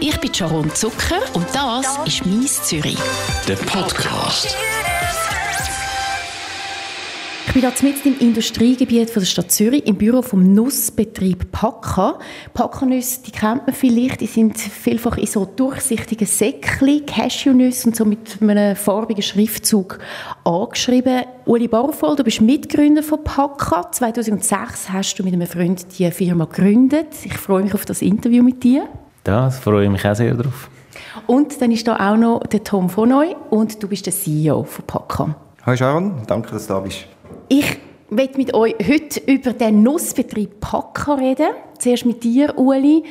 Ich bin Sharon Zucker und das ist «Mies Zürich». Der Podcast. Ich bin hier mitten im Industriegebiet von der Stadt Zürich im Büro vom Nussbetrieb Packa. Packanüsse, die kennt man vielleicht, die sind vielfach in so durchsichtigen Säckchen, Cashewnüsse und so mit einem farbigen Schriftzug angeschrieben. Uli Barfohl, du bist Mitgründer von Packa. 2006 hast du mit einem Freund die Firma gegründet. Ich freue mich auf das Interview mit dir. Das freue ich mich auch sehr drauf. Und dann ist da auch noch der Tom von Neu und du bist der CEO von Packa. Hi Sharon, danke, dass du da bist. Ich möchte mit euch heute über den Nussbetrieb Packa reden. Zuerst mit dir, Uli.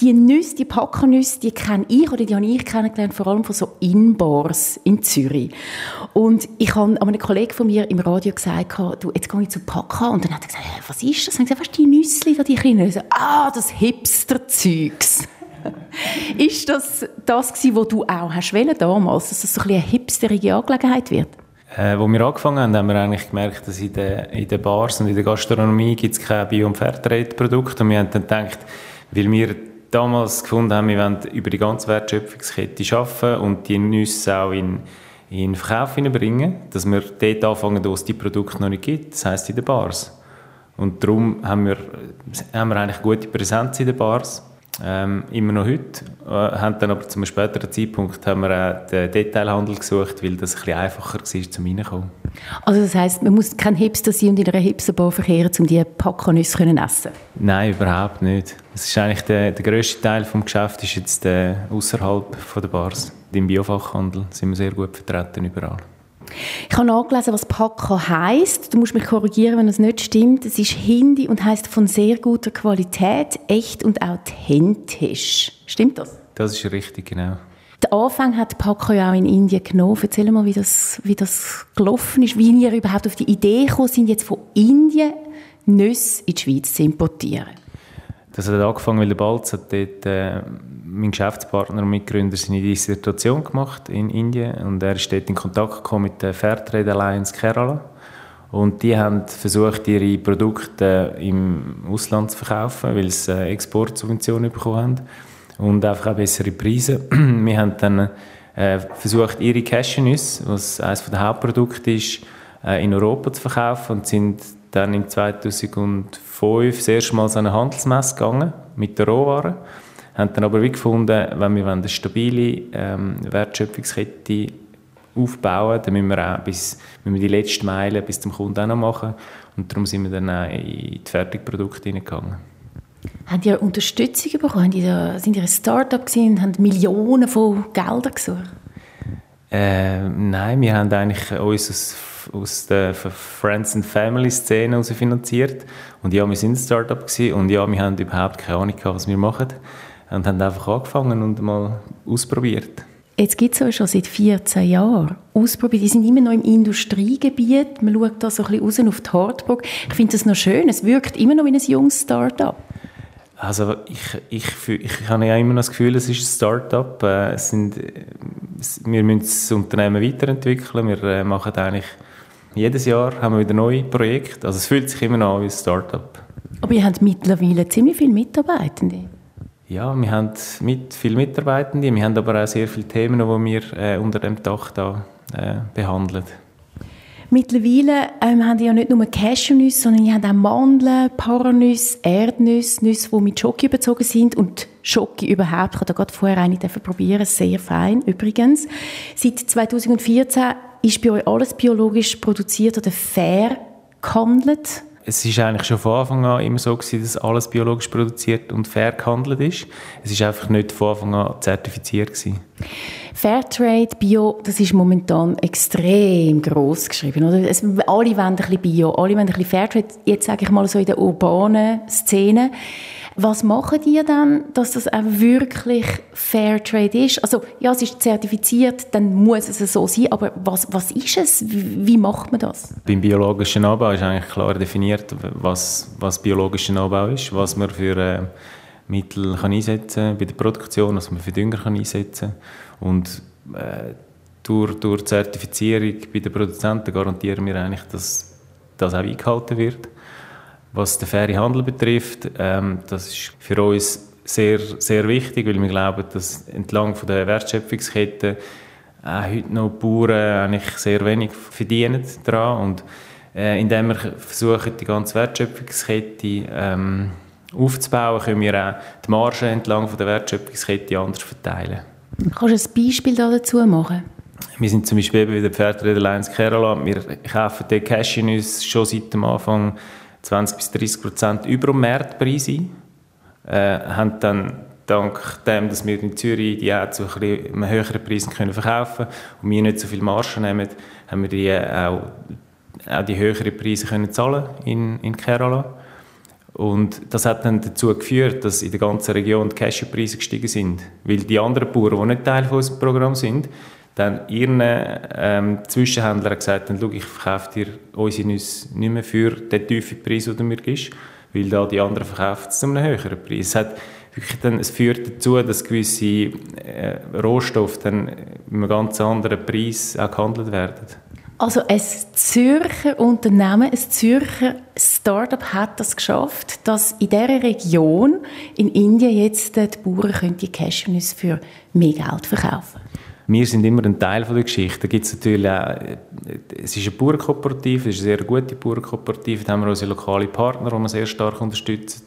Die Nüsse, die Packernüsse, die kenne ich oder die habe ich kennengelernt, vor allem von so Inbars in Zürich. Und ich habe einem Kollegen von mir im Radio gesagt, du, jetzt gehe ich zu Packa. Und dann hat er gesagt, was ist das? Und ich gesagt, was die Nüsse da, die kleinen Nüsse? Ah, das Hipster-Zeugs. ist das das gewesen, was du auch hast wollen damals, dass das so ein eine hipsterige Angelegenheit wird? Äh, wir angefangen haben, haben wir eigentlich gemerkt, dass in den, in den Bars und in der Gastronomie gibt es kein Bio- und Fairtrade-Produkt. Und wir haben dann gedacht, weil wir damals gefunden haben, wir wollen über die ganze Wertschöpfungskette arbeiten und die Nüsse auch in, in Verkauf bringen, dass wir dort anfangen, wo es die Produkte noch nicht gibt, das heisst in den Bars. Und darum haben wir, haben wir eigentlich gute Präsenz in den Bars ähm, immer noch heute. Äh, haben dann aber zu einem späteren Zeitpunkt haben wir auch den Detailhandel gesucht, weil das ein bisschen einfacher war, zum reinkommen. Also das heisst, man muss kein Hipster sein und in einer Hipsterbar verkehren, um diese Packanüsse zu essen? Nein, überhaupt nicht. Es ist eigentlich der, der grösste Teil des Geschäfts ist jetzt äh, außerhalb der Bars. Im Biofachhandel sind wir sehr gut vertreten überall. Ich habe nachgelesen, was Pakka heisst. Du musst mich korrigieren, wenn es nicht stimmt. Es ist Hindi und heißt von sehr guter Qualität, echt und authentisch. Stimmt das? Das ist richtig, genau. Der Anfang hat Pakka ja auch in Indien genommen. Erzähl mal, wie das, wie das gelaufen ist, wie ihr überhaupt auf die Idee gekommen sind, jetzt von Indien Nüsse in die Schweiz zu importieren. Das hat angefangen, weil der Balz hat dort, äh, mein Geschäftspartner und Mitgründer seine Dissertation gemacht in Indien und er ist dort in Kontakt gekommen mit der Fairtrade Alliance Kerala und die haben versucht, ihre Produkte im Ausland zu verkaufen, weil sie äh, Exportsubventionen bekommen haben und einfach auch bessere Preise. Wir haben dann äh, versucht, ihre Cashewnüsse, was eines der Hauptprodukte ist, äh, in Europa zu verkaufen und sind dann im 2005 das erste Mal so eine Handelsmesse gegangen mit der Rohware. Haben dann aber wie gefunden, wenn wir eine stabile ähm, Wertschöpfungskette aufbauen, dann müssen wir auch bis, müssen wir die letzte Meile bis zum Kunden auch noch machen. Und darum sind wir dann auch in die Fertigprodukte hineingegangen. Haben ihr Unterstützung bekommen? Haben ihr, sind ihr ein Start-up und haben Millionen von Geldern gesucht? Äh, nein, wir haben eigentlich uns aus der Friends and Family Szene finanziert. Und ja, wir sind ein Startup gewesen, und ja, wir haben überhaupt keine Ahnung gehabt, was wir machen. Und haben einfach angefangen und mal ausprobiert. Jetzt gibt es euch schon seit 14 Jahren. Ausprobiert. Die sind immer noch im Industriegebiet. Man schaut da so ein bisschen raus auf die Hardburg. Ich finde das noch schön. Es wirkt immer noch wie ein junges Start-up. Also ich, ich, ich, habe ja immer noch das Gefühl, es ist ein Start-up. Äh, wir müssen das Unternehmen weiterentwickeln. Wir äh, machen eigentlich jedes Jahr haben wir wieder neue Projekte. Also es fühlt sich immer noch an wie ein Start-up. Aber ihr habt mittlerweile ziemlich viele Mitarbeitende. Ja, wir haben mit viele Mitarbeitende. Wir haben aber auch sehr viele Themen, die wir äh, unter dem Dach da, äh, behandeln. Mittlerweile ähm, haben die ja nicht nur Cashewnüsse, sondern die haben auch Mandeln, Paranüsse, Erdnüsse, Nüsse, die mit Schoki überzogen sind und Schoki überhaupt. Ich habe da gerade vorher eine probieren, sehr fein übrigens. Seit 2014 ist bei euch alles biologisch produziert oder fair gehandelt? Es ist eigentlich schon von Anfang an immer so gewesen, dass alles biologisch produziert und fair gehandelt ist. Es ist einfach nicht von Anfang an zertifiziert gewesen. Fairtrade, Bio, das ist momentan extrem groß geschrieben. Oder? Es, alle wollen ein bisschen Bio, alle wollen ein bisschen Fairtrade. Jetzt sage ich mal so in der urbanen Szene. Was machen die dann, dass das auch wirklich Fairtrade ist? Also ja, es ist zertifiziert, dann muss es so sein, aber was, was ist es? Wie, macht man das? Beim biologischen Anbau ist eigentlich klar definiert, was, was biologischer Anbau ist, was man für äh, Mittel kann einsetzen kann bei der Produktion, was man für Dünger kann einsetzen kann. Und äh, durch, durch Zertifizierung bei den Produzenten garantieren wir eigentlich, dass das auch eingehalten wird. Was den fairen Handel betrifft, ähm, das ist für uns sehr, sehr wichtig, weil wir glauben, dass entlang von der Wertschöpfungskette auch heute noch die Bauern eigentlich sehr wenig verdienen daran und äh, indem wir versuchen, die ganze Wertschöpfungskette ähm, aufzubauen, können wir auch die Marge entlang von der Wertschöpfungskette anders verteilen. Kannst du ein Beispiel dazu machen? Wir sind zum Beispiel bei der Pferdreeder Lions Kerala. Wir kaufen den Cashewnüsse schon seit dem Anfang 20 bis 30 Prozent über dem Marktpreis ein. Äh, haben dann dank dem, dass wir in Zürich die auch zu einem höheren Preis können verkaufen und wir nicht so viel Marge nehmen, haben wir die auch, auch die höheren Preise können zahlen in, in Kerala. Und das hat dann dazu geführt, dass in der ganzen Region die Cashewpreise gestiegen sind. Weil die anderen Bauern, die nicht Teil von unserem Programm sind, dann ihren ähm, Zwischenhändler gesagt haben, ich verkaufe dir unsere Nüsse nicht mehr für den tiefen Preis, den du mir gibst, weil da die anderen verkaufen es zu einem höheren Preis. Es, hat wirklich dann, es führt dazu, dass gewisse äh, Rohstoffe dann mit einem ganz anderen Preis auch gehandelt werden. Also ein Zürcher Unternehmen, ein Zürcher Startup hat das geschafft, dass in dieser Region in Indien jetzt die Bauern die Cashewnüsse für mehr Geld verkaufen wir sind immer ein Teil von der Geschichte. Da gibt es natürlich auch, es ist eine Bauernkooperative, es ist eine sehr gute Bauernkooperative. Da haben wir unsere lokalen Partner, die wir sehr stark unterstützen,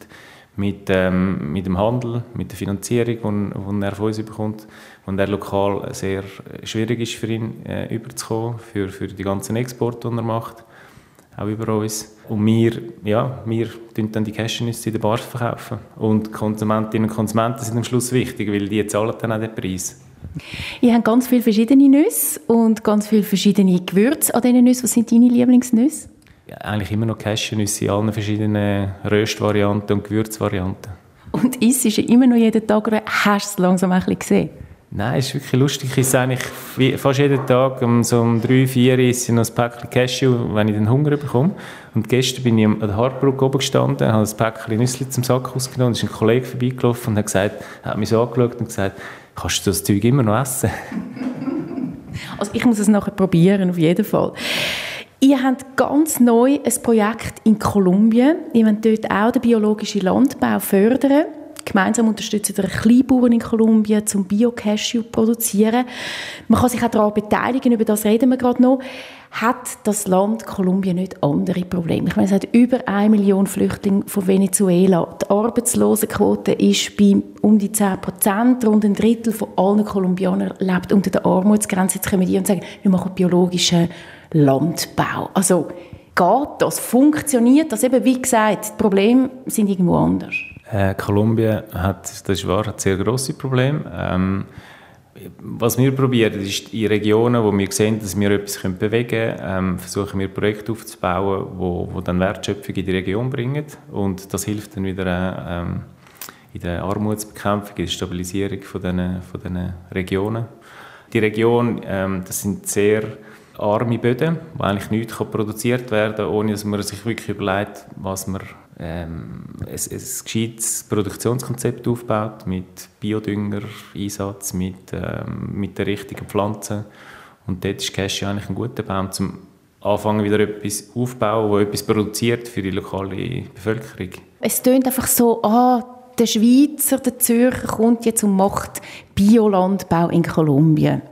mit, ähm, mit dem Handel, mit der Finanzierung, die er von uns bekommt, und der lokal sehr schwierig ist für ihn äh, überzukommen, für, für die ganzen Exporte, die er macht, auch über uns. Und wir, ja, wir dann die Cashewnüsse in den Bars verkaufen. Und Konsumentinnen und Konsumenten sind am Schluss wichtig, weil die zahlen dann auch den Preis. Ihr habt ganz viele verschiedene Nüsse und ganz viele verschiedene Gewürze an diesen Nüssen. Was sind deine Lieblingsnüsse? Ja, eigentlich immer noch Cashewnüsse in allen verschiedenen Röstvarianten und Gewürzvarianten. Und isst du immer noch jeden Tag oder hast du es langsam ein bisschen gesehen? Nein, es ist wirklich lustig. Ich esse eigentlich fast jeden Tag um so um drei, vier esse noch ein Päckchen Cashew, wenn ich den Hunger bekomme. Und gestern bin ich an der Hartbrücke oben gestanden, habe ein Päckchen Nüsse zum Sack ausgenommen, und ist ein Kollege vorbeigelaufen und hat, gesagt, hat mich so angeschaut und gesagt, kannst du das Zeug immer noch essen? also ich muss es nachher probieren, auf jeden Fall. Ihr habt ganz neu ein Projekt in Kolumbien. Ihr wollt dort auch den biologischen Landbau fördern. Gemeinsam unterstützen wir Kleinbauern in Kolumbien, zum Bio-Cashew produzieren. Man kann sich auch daran beteiligen, über das reden wir gerade noch. Hat das Land Kolumbien nicht andere Probleme? Ich meine, es hat über eine Million Flüchtlinge von Venezuela. Die Arbeitslosenquote ist bei um die 10 Prozent. Rund ein Drittel von allen Kolumbianern lebt unter der Armutsgrenze. Jetzt kommen die und sagen, wir machen biologischen Landbau. Also geht das? Funktioniert das? Eben, wie gesagt, die Probleme sind irgendwo anders. Äh, Kolumbien hat, das ist wahr, hat sehr grosse Probleme. Ähm, was wir probieren, ist in Regionen, wo wir sehen, dass wir etwas bewegen können, ähm, versuchen wir Projekte aufzubauen, wo, wo dann Wertschöpfung in die Region bringen und das hilft dann wieder äh, ähm, in der Armutsbekämpfung, in der Stabilisierung von diesen, von Regionen. Die Region, ähm, das sind sehr arme Böden, wo eigentlich nichts produziert werden kann, ohne dass man sich wirklich überlegt, was man ähm, ein, ein gescheites Produktionskonzept aufbaut mit Biodünger-Einsatz, mit, ähm, mit den richtigen Pflanzen. Und dort ist Cashew eigentlich ein guter Baum, zum anfangen wieder etwas aufbauen, das etwas produziert für die lokale Bevölkerung. Es tönt einfach so, ah, der Schweizer, der Zürcher kommt jetzt und macht Biolandbau in Kolumbien.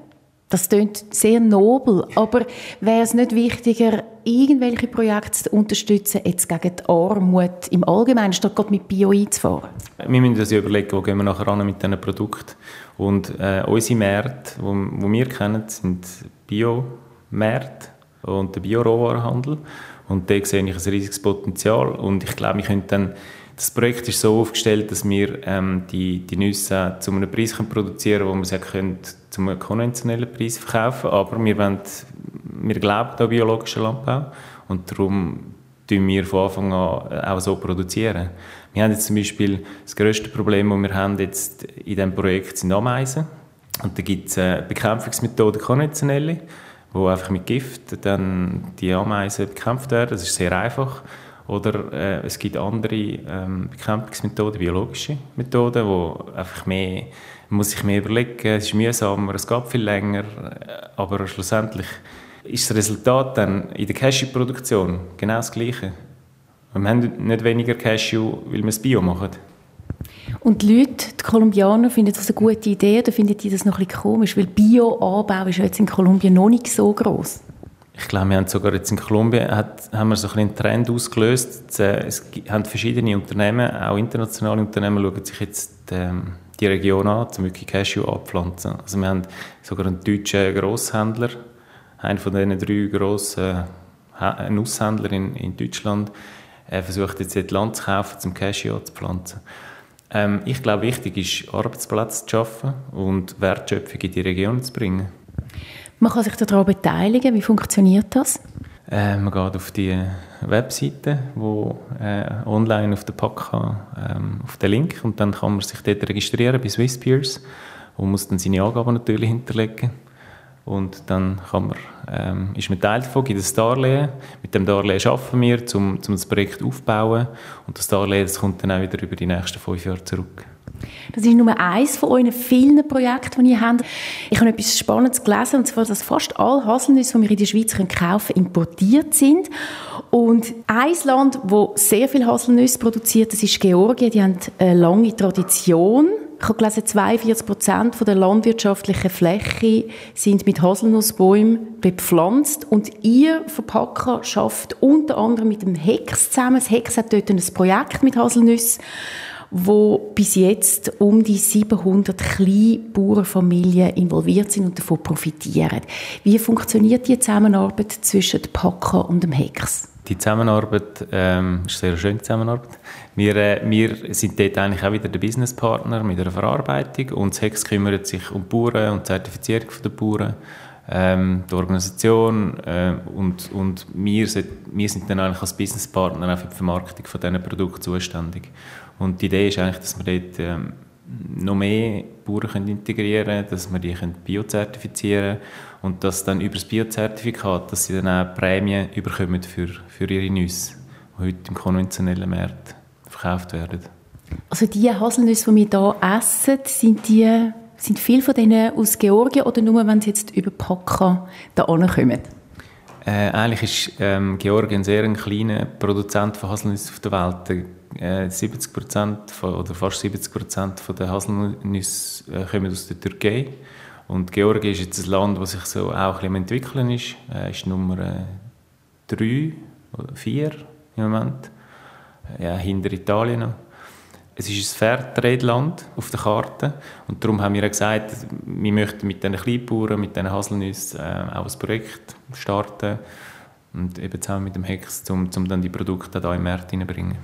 Das klingt sehr nobel, aber wäre es nicht wichtiger, irgendwelche Projekte zu unterstützen, jetzt gegen die Armut im Allgemeinen, statt gerade mit Bio einzufahren? Wir müssen uns überlegen, wo gehen wir nachher mit diesen Produkten. Und äh, unsere Märkte, die wir kennen, sind Biomärkte und der Bio-Rohwarenhandel. Und da sehe ich ein riesiges Potenzial. Und ich glaube, wir können dann das Projekt ist so aufgestellt, dass wir ähm, die, die Nüsse zu einem Preis können produzieren können, wo wir sie zu einem konventionellen Preis verkaufen Aber wir, wollen, wir glauben an biologischen Landbau und darum produzieren wir von Anfang an äh, auch so produzieren. Wir haben jetzt zum Beispiel das grösste Problem, das wir haben jetzt in diesem Projekt sind Ameisen. Und da gibt es äh, Bekämpfungsmethoden konventionelle, wo einfach mit Gift dann die Ameisen bekämpft werden. Das ist sehr einfach. Oder äh, es gibt andere ähm, Bekämpfungsmethoden, biologische Methoden, wo einfach mehr, muss sich mehr überlegen, es ist mühsamer, es geht viel länger, äh, aber schlussendlich ist das Resultat dann in der Cashew-Produktion genau das Gleiche. Wir haben nicht weniger Cashew, weil wir es Bio machen. Und die Leute, die Kolumbianer, finden das eine gute Idee oder finden die das noch ein bisschen komisch? Weil Bio-Anbau ist jetzt in Kolumbien noch nicht so groß. Ich glaube, wir haben sogar jetzt in Kolumbien hat, haben wir so ein einen Trend ausgelöst. Es haben verschiedene Unternehmen, auch internationale Unternehmen, schauen sich jetzt ähm, die Region an, um wirklich Cashew anpflanzen. Also wir haben sogar einen deutschen Grosshändler, einen von diesen drei grossen äh, Nusshändler in, in Deutschland, er versucht jetzt das Land zu kaufen, um Cashew zu pflanzen. Ähm, ich glaube, wichtig ist, Arbeitsplätze zu schaffen und Wertschöpfung in die Region zu bringen. Man kann sich daran beteiligen. Wie funktioniert das? Äh, man geht auf die Webseite, wo äh, online auf der Pack ähm, auf den Link und dann kann man sich dort registrieren bei Swisspeers und muss dann seine Angaben natürlich hinterlegen. Und dann kann man, ähm, ist man Teil davon, gibt ein Darlehen. Mit dem Darlehen arbeiten wir, um, um das Projekt aufzubauen. Und das Darlehen das kommt dann auch wieder über die nächsten fünf Jahre zurück. Das ist nur eines von euren vielen Projekten, die ihr habt. Ich habe etwas Spannendes gelesen, und zwar, dass fast alle Haselnüsse, die wir in der Schweiz kaufen können, importiert sind. Und ein Land, das sehr viel Haselnüsse produziert, das ist Georgien. Die haben eine lange Tradition. Ich habe gelesen, 42 Prozent der landwirtschaftlichen Fläche sind mit Haselnussbäumen bepflanzt. Und ihr Verpacker schafft unter anderem mit dem Hex zusammen. Das Hex hat dort ein Projekt mit Haselnüssen wo bis jetzt um die 700 Kleinbauernfamilien involviert sind und davon profitieren. Wie funktioniert die Zusammenarbeit zwischen dem Packer und dem Hex? Die Zusammenarbeit ähm, ist eine sehr schöne Zusammenarbeit. Wir, äh, wir sind dort eigentlich auch wieder der Businesspartner mit der Verarbeitung und das Hex kümmert sich um die Bauern und die Zertifizierung der Bauern ähm, die Organisation äh, und, und wir, sind, wir sind dann eigentlich als Businesspartner auch für die Vermarktung von diesen Produkten zuständig. Und die Idee ist eigentlich, dass wir dort ähm, noch mehr Bauern können integrieren können, dass wir die können biozertifizieren können und dass dann über das Biozertifikat, dass sie dann auch Prämien bekommen für, für ihre Nüsse, die heute im konventionellen Markt verkauft werden. Also die Haselnüsse, die wir hier essen, sind die sind viele von denen aus Georgien oder nur, wenn sie jetzt über Pakka da kommen? Äh, eigentlich ist ähm, Georgien sehr ein kleiner Produzent von Haselnüssen auf der Welt. Äh, 70 oder fast 70 Prozent der Haselnüsse äh, kommen aus der Türkei. Und Georgien ist jetzt ein Land, das sich so auch ein entwickeln ist. Äh, ist Nummer 3 äh, oder 4 im Moment. Ja, hinter Italien noch es ist ein Fairtrade-Land auf der Karte und darum haben wir gesagt, wir möchten mit diesen Kleinbauern, mit diesen Haselnüssen äh, auch ein Projekt starten und eben zusammen mit dem Hex, um, um dann die Produkte da den Markt hineinzubringen.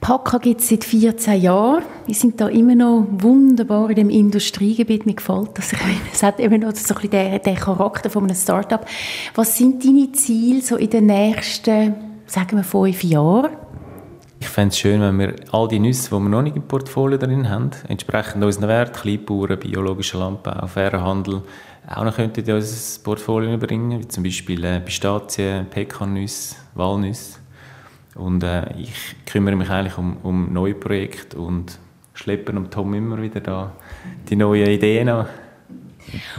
Paka gibt es seit 14 Jahren. Wir sind da immer noch wunderbar in dem Industriegebiet. Mir gefällt das. Es hat immer noch so ein bisschen den, den Charakter von einem Start-up. Was sind deine Ziele so in den nächsten, sagen wir, fünf Jahren? Ich fände es schön, wenn wir all die Nüsse, die wir noch nicht im Portfolio drin haben, entsprechend unseren Wert, Kleinbauern, biologischer Landbau, fairer Handel, auch noch könnten in unser Portfolio bringen, wie zum Beispiel äh, Pistazien, Pekannüsse, Walnüsse. Und äh, ich kümmere mich eigentlich um, um neue Projekte und schleppe um Tom immer wieder da die neuen Ideen an.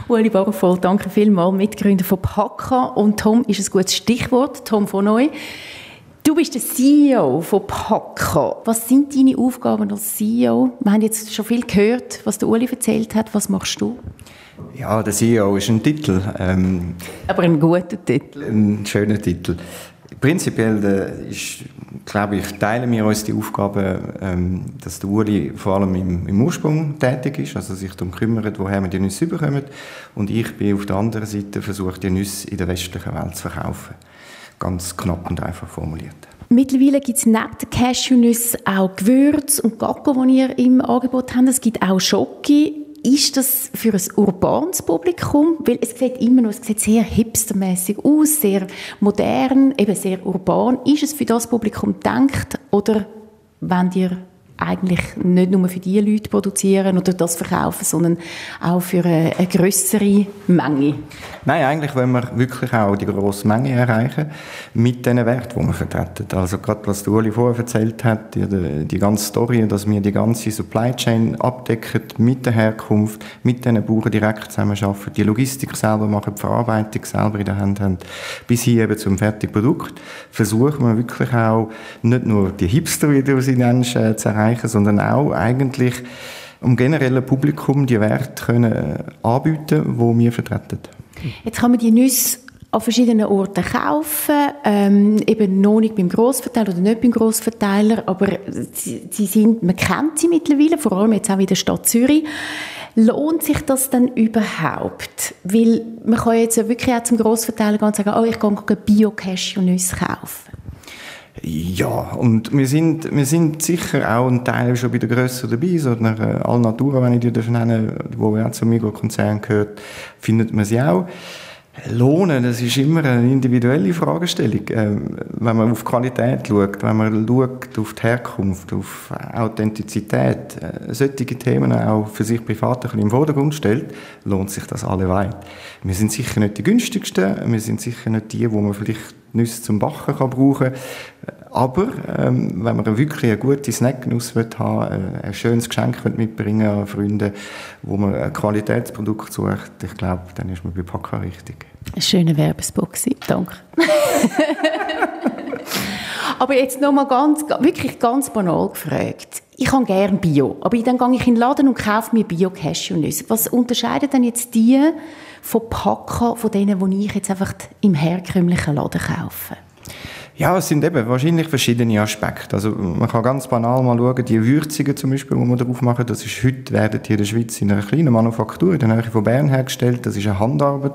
Ueli Barovoll, danke vielmals, Mitgründer von PACA. Und Tom ist ein gutes Stichwort, Tom von Neu. Du bist der CEO von Paco. Was sind deine Aufgaben als CEO? Wir haben jetzt schon viel gehört, was der Uli erzählt hat. Was machst du? Ja, der CEO ist ein Titel. Ähm, Aber ein guter Titel. Ein schöner Titel. Prinzipiell äh, ist, glaube ich, teilen wir uns die Aufgabe, ähm, dass der Uli vor allem im, im, Ursprung tätig ist, also sich darum kümmert, woher wir die Nüsse bekommen. Und ich bin auf der anderen Seite versuche, die Nüsse in der westlichen Welt zu verkaufen. Ganz knapp und einfach formuliert. Mittlerweile gibt es neben den Cashewnüssen auch Gewürze und Gacko, die ihr im Angebot habt. Es gibt auch Schoki. Ist das für ein urbanes Publikum? Weil es sieht immer noch, es sieht sehr hipstermäßig aus, sehr modern, eben sehr urban. Ist es für das Publikum gedacht oder wenn ihr eigentlich nicht nur für die Leute produzieren oder das verkaufen, sondern auch für eine, eine größere Menge? Nein, eigentlich wollen wir wirklich auch die grosse Menge erreichen mit den Werten, die wir vertreten. Also gerade was Uli vorher erzählt hat, die, die ganze Story, dass wir die ganze Supply Chain abdecken mit der Herkunft, mit den Bauern direkt zusammenarbeiten, die Logistik selber machen, die Verarbeitung selber in der Hand haben, bis hier eben zum fertigen Produkt, versuchen wir wirklich auch nicht nur die Hipster, wie du sie nennst, äh, zu erreichen, erreichen, sondern auch eigentlich um generell Publikum die Werte können äh, anbieten, wo wir vertreten. Jetzt kann man die Nüsse an verschiedenen Orten kaufen, ähm, eben noch nicht beim Grossverteiler oder nicht beim Grossverteiler, aber sie, sie, sind, man kennt sie mittlerweile, vor allem jetzt auch in der Stadt Zürich. Lohnt sich das denn überhaupt? Weil man kann jetzt wirklich auch zum Grossverteiler gehen und sagen, oh, ich gehe Bio-Cashew-Nüsse kaufen. Ja, und wir sind, wir sind sicher auch ein Teil schon bei der Größe dabei, so äh, Alnatura, wenn ich die nennen wo ja zum Migros-Konzern gehört, findet man sie auch. Lohnen, das ist immer eine individuelle Fragestellung. Ähm, wenn man auf Qualität schaut, wenn man schaut auf die Herkunft, auf Authentizität, äh, solche Themen auch für sich privat ein im Vordergrund stellt, lohnt sich das alle weit. Wir sind sicher nicht die günstigsten, wir sind sicher nicht die, wo man vielleicht Nüsse zum Backen kann brauchen aber ähm, wenn man wirklich eine gute Snacknuss haben äh, ein schönes Geschenk mitbringen an Freunde, wo man ein Qualitätsprodukt sucht, ich glaube, dann ist man bei Packa richtig. Ein schöner Werbespot danke. aber jetzt noch mal ganz, wirklich ganz banal gefragt. Ich habe gerne Bio, aber dann gehe ich in den Laden und kaufe mir Bio-Cashew-Nüsse. Was unterscheidet denn jetzt die von Packen, von denen, die ich jetzt einfach im herkömmlichen Laden kaufe? Ja, es sind eben wahrscheinlich verschiedene Aspekte. Also man kann ganz banal mal schauen, die Würzungen zum Beispiel, die wir drauf machen, das ist heute, werden hier in der Schweiz in einer kleinen Manufaktur in der Nähe von Bern hergestellt. Das ist eine Handarbeit.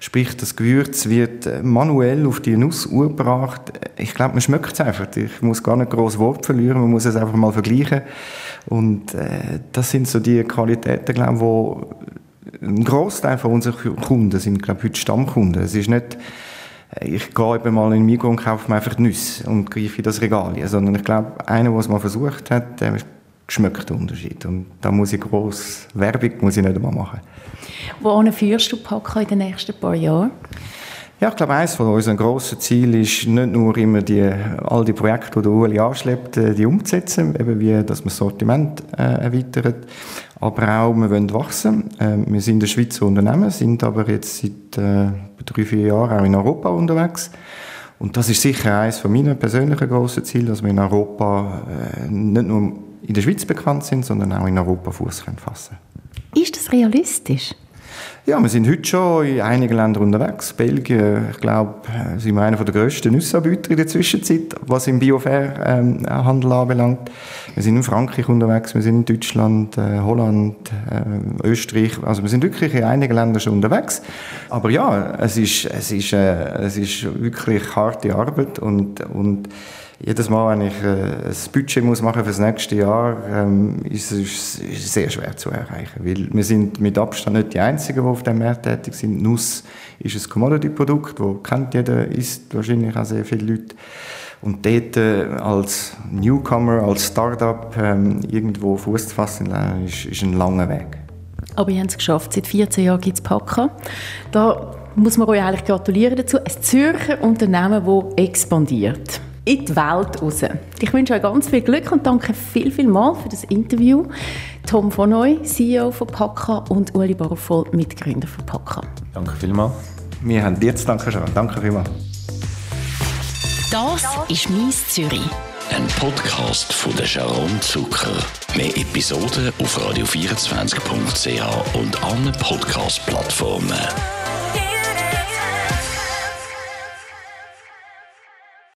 Sprich, das Gewürz wird äh, manuell auf die Nuss gebracht. Ich glaube, man schmeckt es einfach. Ich muss gar nicht groß Wort verlieren, man muss es einfach mal vergleichen. Und äh, das sind so die Qualitäten, glaube ich, ein Großteil von unseren Kunden sind, glaube ich, heute Stammkunden. Es ist nicht ich gehe eben mal in Migros und kaufe mir einfach Nüsse und greife in das Regal. Sondern ich glaube, einer, der es mal versucht hat, der schmeckt den Unterschied. Und da muss ich gross Werbung muss ich nicht einmal machen. Wohin führst du Packa in den nächsten paar Jahren? Ja, ich glaube, eines von unseren grossen Zielen ist nicht nur immer die, all die Projekte, die der Ueli anschleppt, äh, die umzusetzen, eben wie, dass man das Sortiment äh, erweitert, aber auch, wir wollen wachsen. Äh, wir sind ein Schweizer Unternehmen, sind aber jetzt seit äh, drei, vier Jahren auch in Europa unterwegs. Und das ist sicher eines von meinen persönlichen grossen Zielen, dass wir in Europa äh, nicht nur in der Schweiz bekannt sind, sondern auch in Europa Fuß fassen Ist das realistisch? Ja, wir sind heute schon in einigen Ländern unterwegs. Belgien, ich glaube, sind wir einer der grössten Nussanbieter in der Zwischenzeit, was im Biofair-Handel ähm, anbelangt. Wir sind in Frankreich unterwegs, wir sind in Deutschland, äh, Holland, äh, Österreich. Also wir sind wirklich in einigen Ländern schon unterwegs. Aber ja, es ist, es ist, äh, es ist wirklich harte Arbeit und, und jedes Mal, wenn ich äh, ein Budget muss machen für das nächste Jahr, ähm, ist es sehr schwer zu erreichen, weil wir sind mit Abstand nicht die Einzigen, die auf dem Markt tätig sind. Nuss ist ein Commodity-Produkt, das kennt jeder, isst wahrscheinlich auch sehr viele Leute. Und dort äh, als Newcomer, als Startup ähm, irgendwo Fuß zu fassen, ist, ist ein langer Weg. Aber ihr habt es geschafft. Seit 14 Jahren gibt es Packen. Da muss man euch eigentlich gratulieren dazu. Ein Zürcher Unternehmen, das expandiert in die Welt raus. Ich wünsche euch ganz viel Glück und danke viel, viel mal für das Interview. Tom von Neu, CEO von Packa und Uli Barovoll, Mitgründer von Packa. Danke vielmals. Wir haben dir zu danken schon. Danke vielmals. Das ist «Mies Zürich». Ein Podcast von der Sharon Zucker. Mehr Episoden auf radio24.ch und allen Podcast-Plattformen.